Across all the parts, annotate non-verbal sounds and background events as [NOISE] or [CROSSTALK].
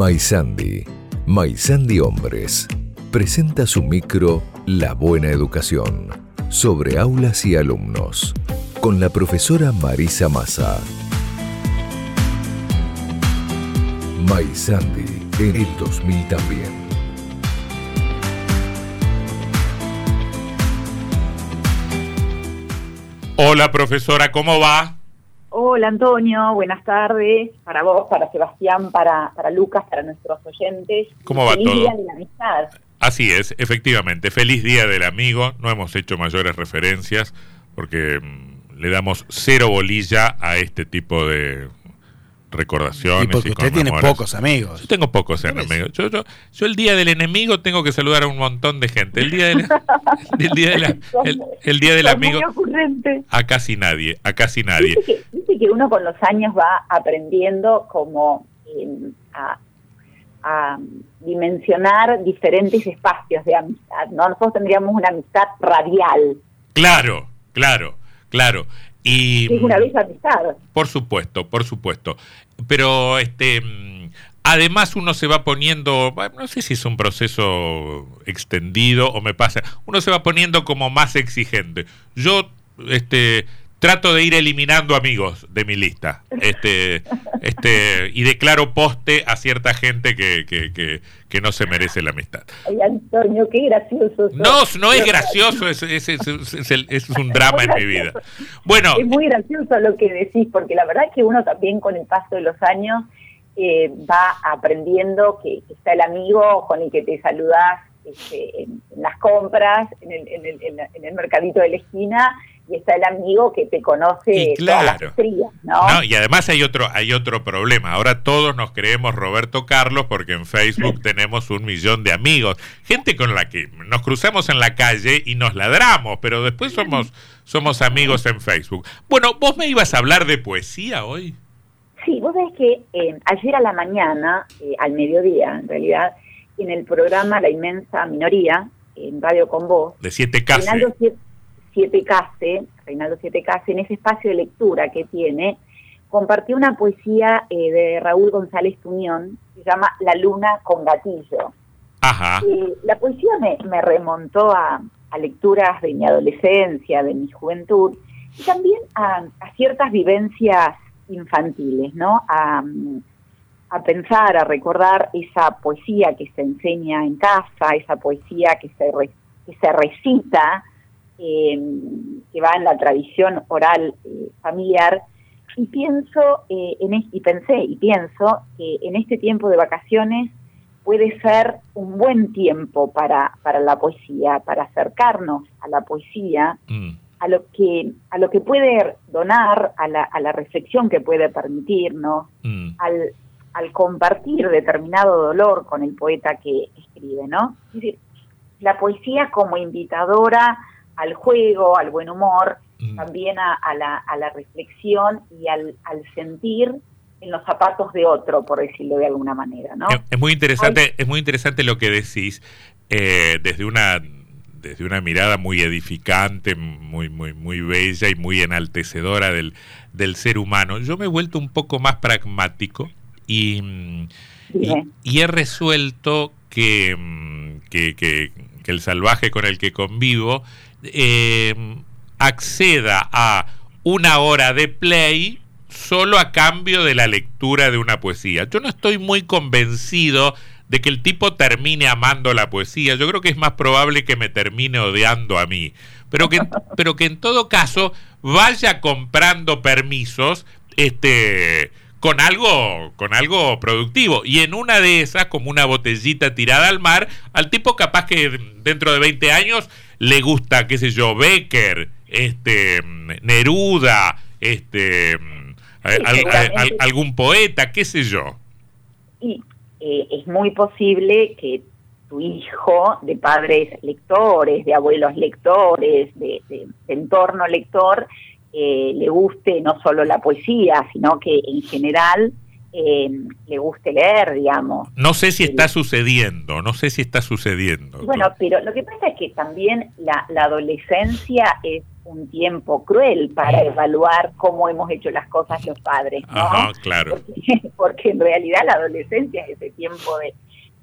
Maisandi, Maisandi Hombres, presenta su micro La Buena Educación sobre aulas y alumnos, con la profesora Marisa Massa. Maisandi, en el 2000 también. Hola profesora, ¿cómo va? Hola Antonio, buenas tardes. Para vos, para Sebastián, para, para Lucas, para nuestros oyentes. ¿Cómo va Feliz todo? Día de la amistad. Así es, efectivamente. Feliz Día del Amigo. No hemos hecho mayores referencias porque mm, le damos cero bolilla a este tipo de recordaciones. Y porque usted tiene pocos amigos. Yo tengo pocos enemigos. Yo, yo, yo el día del enemigo tengo que saludar a un montón de gente. El día del, [LAUGHS] el día de la- el, el día del amigo a casi nadie, a casi nadie. Dice que, dice que uno con los años va aprendiendo como eh, a, a dimensionar diferentes espacios de amistad. ¿no? Nosotros tendríamos una amistad radial, Claro, claro, claro. Y es una bella amistad. Por supuesto, por supuesto. Pero este además uno se va poniendo, no sé si es un proceso extendido o me pasa, uno se va poniendo como más exigente. Yo este trato de ir eliminando amigos de mi lista. Este este y declaro poste a cierta gente que, que, que, que no se merece la amistad. Ay, Antonio, qué gracioso. sos. No, no es gracioso, es, es, es, es- un drama en mi vida. Bueno, Es muy gracioso lo que decís, porque la verdad es que uno también con el paso de los años eh, va aprendiendo que, que está el amigo con el que te saludás este, en, en las compras, en el, en, el, en la- en el mercadito de la esquina, y está el amigo que te conoce Y todas las claro. ¿no? No, y además hay otro, hay otro problema. Ahora todos nos creemos Roberto Carlos porque en Facebook tenemos un millón de amigos. Gente con la que nos cruzamos en la calle y nos ladramos, pero después somos, somos amigos en Facebook. Bueno, vos me ibas a hablar de poesía hoy. Sí, vos sabés que eh, ayer a la mañana, eh, al mediodía en realidad, en el programa La Inmensa Minoría, en Radio Con Vos, De siete casas. Reinaldo Siete Case, Reinaldo Siete Case, en ese espacio de lectura que tiene, compartió una poesía eh, de Raúl González Tuñón, que se llama La Luna con Gatillo. Ajá. Eh, la poesía me, me remontó a, a lecturas de mi adolescencia, de mi juventud, y también a, a ciertas vivencias infantiles, ¿no? A, a pensar, a recordar esa poesía que se enseña en casa, esa poesía que se, re- que se recita, eh, que va en la tradición oral eh, familiar, y pienso eh, en y pensé y pienso que en este tiempo de vacaciones puede ser un buen tiempo para, para la poesía, para acercarnos a la poesía, Mm. a lo que, a lo que puede donar, a la, a la reflexión que puede permitirnos, Mm. al, al compartir determinado dolor con el poeta que escribe, ¿no? Es decir, la poesía como invitadora al juego, al buen humor, Mm. también a, a la, a la reflexión y al, al sentir en los zapatos de otro, por decirlo de alguna manera, ¿no? Es, es muy interesante, es muy interesante lo que decís eh, desde una desde una mirada muy edificante, muy muy muy bella y muy enaltecedora del, del ser humano. Yo me he vuelto un poco más pragmático y, mm, y, he resuelto que, mm, que, que- que el salvaje con el que convivo eh, acceda a una hora de play solo a cambio de la lectura de una poesía. Yo no estoy muy convencido de que el tipo termine amando la poesía. Yo creo que es más probable que me termine odiando a mí. Pero que, [LAUGHS] pero que en todo caso vaya comprando permisos este, con, algo, con algo productivo. Y en una de esas, como una botellita tirada al mar, al tipo capaz que dentro de 20 años le gusta, qué sé yo, Becker, este, Neruda, este, al- al- algún poeta, qué sé yo. Y eh, es muy posible que tu hijo, de padres lectores, de abuelos lectores, de, de- de entorno lector, eh, le guste no solo la poesía, sino que en general eh, le guste leer, digamos. No sé si está sucediendo, no sé si está sucediendo. Bueno, pero lo que pasa es que también la, la adolescencia es un tiempo cruel para evaluar cómo hemos hecho las cosas los padres, ¿no? claro. [LAUGHS] Porque, en realidad la adolescencia es ese tiempo de,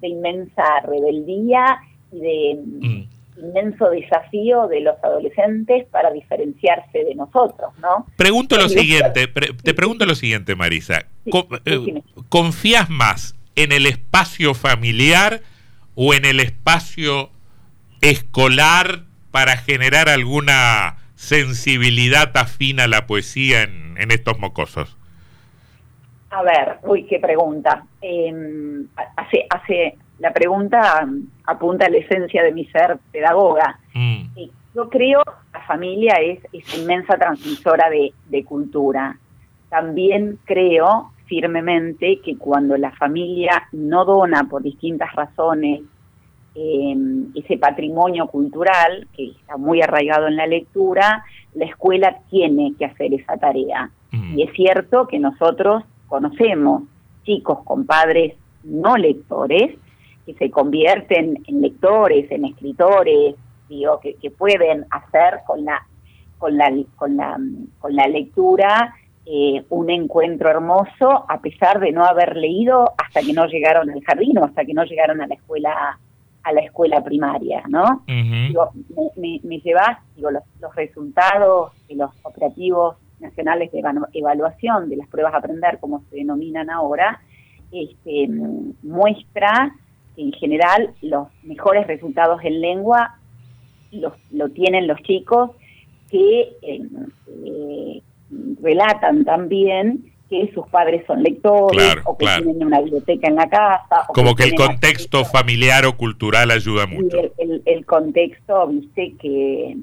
inmensa rebeldía y de mm. Inmenso desafío de los adolescentes para diferenciarse de nosotros, ¿no? Pregunto lo siguiente, [LAUGHS] te pregunto lo siguiente, Marisa. Eh, ¿Confías más en el espacio familiar o en el espacio escolar para generar alguna sensibilidad afina a la poesía en, estos mocosos? A ver, uy, qué pregunta. Em, hace, hace, la pregunta apunta a la esencia de mi ser pedagoga. Mm. yo creo que la familia es, es inmensa transmisora de, de, cultura. También creo firmemente que cuando la familia no dona por distintas razones Em, ese patrimonio cultural que está muy arraigado en la lectura, la escuela tiene que hacer esa tarea. Y es cierto que nosotros conocemos chicos con padres no lectores que se convierten en lectores, en escritores, digo, que, pueden hacer con la, con la, con la, con la lectura eh, un encuentro hermoso a pesar de no haber leído hasta que no llegaron al jardín o hasta que no llegaron a la escuela a la escuela primaria, ¿no? digo, me, me, llevas digo, los, resultados de los operativos nacionales de evaluación de las pruebas a aprender, como se denominan ahora, este, muestra que en general los mejores resultados en lengua los, lo tienen los chicos que eh, eh, relatan también que sus padres son lectores o que tienen una biblioteca en la casa. Como que, el contexto familiar o cultural ayuda mucho. El, contexto, viste, que,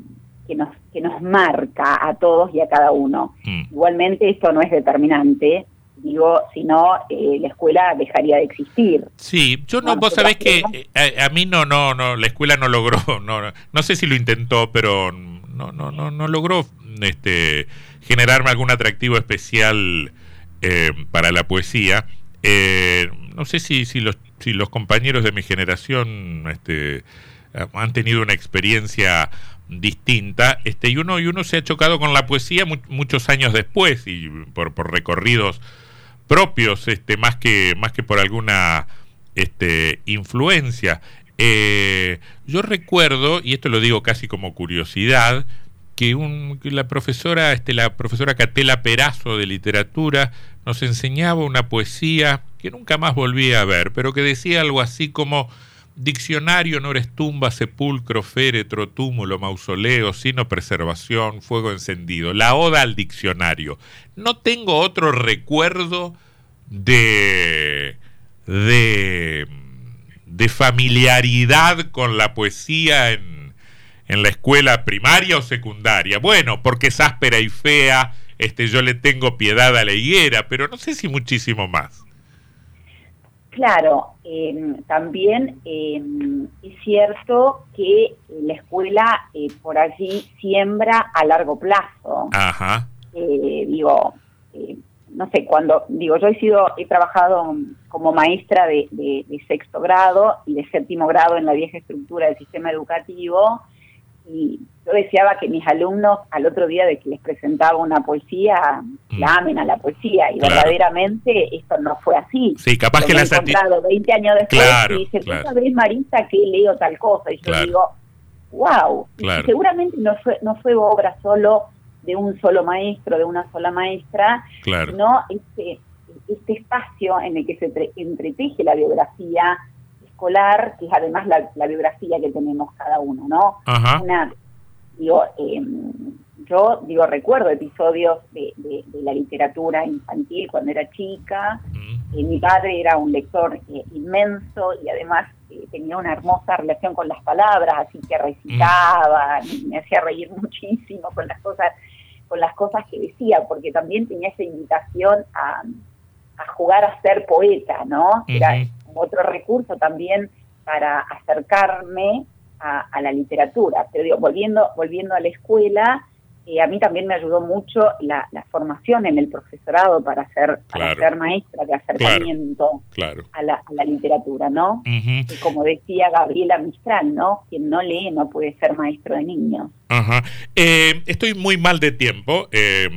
que, nos, que nos marca a todos y a cada uno. Mm. Igualmente esto no es determinante, digo, si no, eh, la escuela dejaría de existir. Sí, yo no, vos sabés que eh, a, mí no, no, no, la escuela no logró, [LAUGHS] no, no sé si lo intentó, pero no, no, no, no logró este, generarme algún atractivo especial eh, para la poesía. Eh, no sé si, si, los, si los compañeros de mi generación este, han tenido una experiencia distinta este y uno y uno se ha chocado con la poesía muchos años después y por, por recorridos propios este más que más que por alguna este influencia. Eh, yo recuerdo y esto lo digo casi como curiosidad que, un, la profesora, este, la profesora Catela Perazo de literatura nos enseñaba una poesía que nunca más volví a ver, pero que decía algo así como diccionario no eres tumba, sepulcro, féretro, túmulo, mausoleo, sino preservación, fuego encendido. La oda al diccionario. No tengo otro recuerdo de de de familiaridad con la poesía en en la escuela primaria o secundaria. Bueno, porque es áspera y fea, este, yo le tengo piedad a la higuera, pero no sé si muchísimo más. Claro, em, también em, es cierto que la escuela eh, por allí siembra a largo plazo. Ajá. Eh, digo, eh, no sé, cuando, digo, yo he sido, he trabajado como maestra de, de, sexto grado y de séptimo grado en la vieja estructura del sistema educativo, y yo deseaba que mis alumnos al otro día de que les presentaba una poesía. La amen a la poesía y verdaderamente esto no fue así. Sí, capaz que la encontrado 20 años después y dice, ¿tú sabés Marisa que leo tal cosa? Y yo digo, wow, seguramente no fue, no fue obra solo de un solo maestro, de una sola maestra, sino este, este espacio en el que se entreteje la biografía escolar, que es además la, biografía que tenemos cada uno, ¿no? Una, digo, em, yo digo, recuerdo episodios de, la literatura infantil cuando era chica. Eh, mi padre era un lector eh, inmenso y además eh, tenía una hermosa relación con las palabras, así que recitaba, me hacía reír muchísimo con las cosas con las cosas que decía, porque también tenía esa invitación a, jugar a ser poeta, ¿no? Era otro recurso también para acercarme a, la literatura. Pero digo, volviendo, volviendo a la escuela, eh, a mí también me ayudó mucho la, formación en el profesorado para ser, ser maestra de acercamiento A, la, literatura, ¿no? como decía Gabriela Mistral, ¿no? Quien no lee no puede ser maestro de niños. Ajá. Eh, estoy muy mal de tiempo. Eh,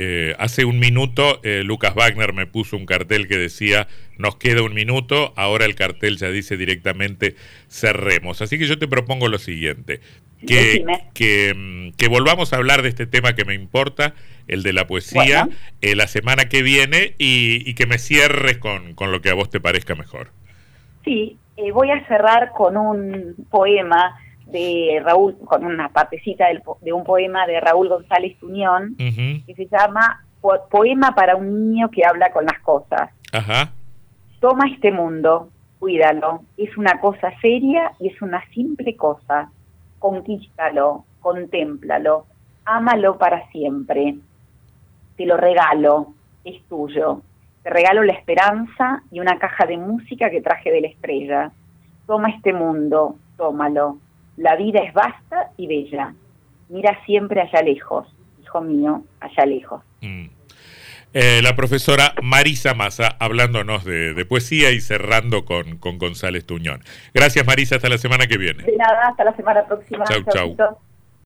eh, hace un minuto Lucas Wagner me puso un cartel que decía nos queda un minuto, ahora el cartel ya dice directamente cerremos. Así que yo te propongo lo siguiente, que, mm, que, volvamos a hablar de este tema que me importa, el de la poesía, la semana que viene y, que me cierres con, con, lo que a vos te parezca mejor. Sí, voy a cerrar con un poema de Raúl, con una partecita de un poema de Raúl González Tuñón, que se llama Poema para un niño que habla con las cosas. Ajá. Toma este mundo, cuídalo, es una cosa seria y es una simple cosa. Conquístalo, contémplalo, ámalo para siempre. Te lo regalo, es tuyo. Te regalo la esperanza y una caja de música que traje de la estrella. Toma este mundo, tómalo, la vida es vasta y bella. Mira siempre allá lejos, hijo mío, allá lejos. Mm. Eh, la profesora Marisa Massa hablándonos de, poesía y cerrando con, con González Tuñón. Gracias Marisa, hasta la semana que viene. De nada, hasta la semana próxima. Chau, chau.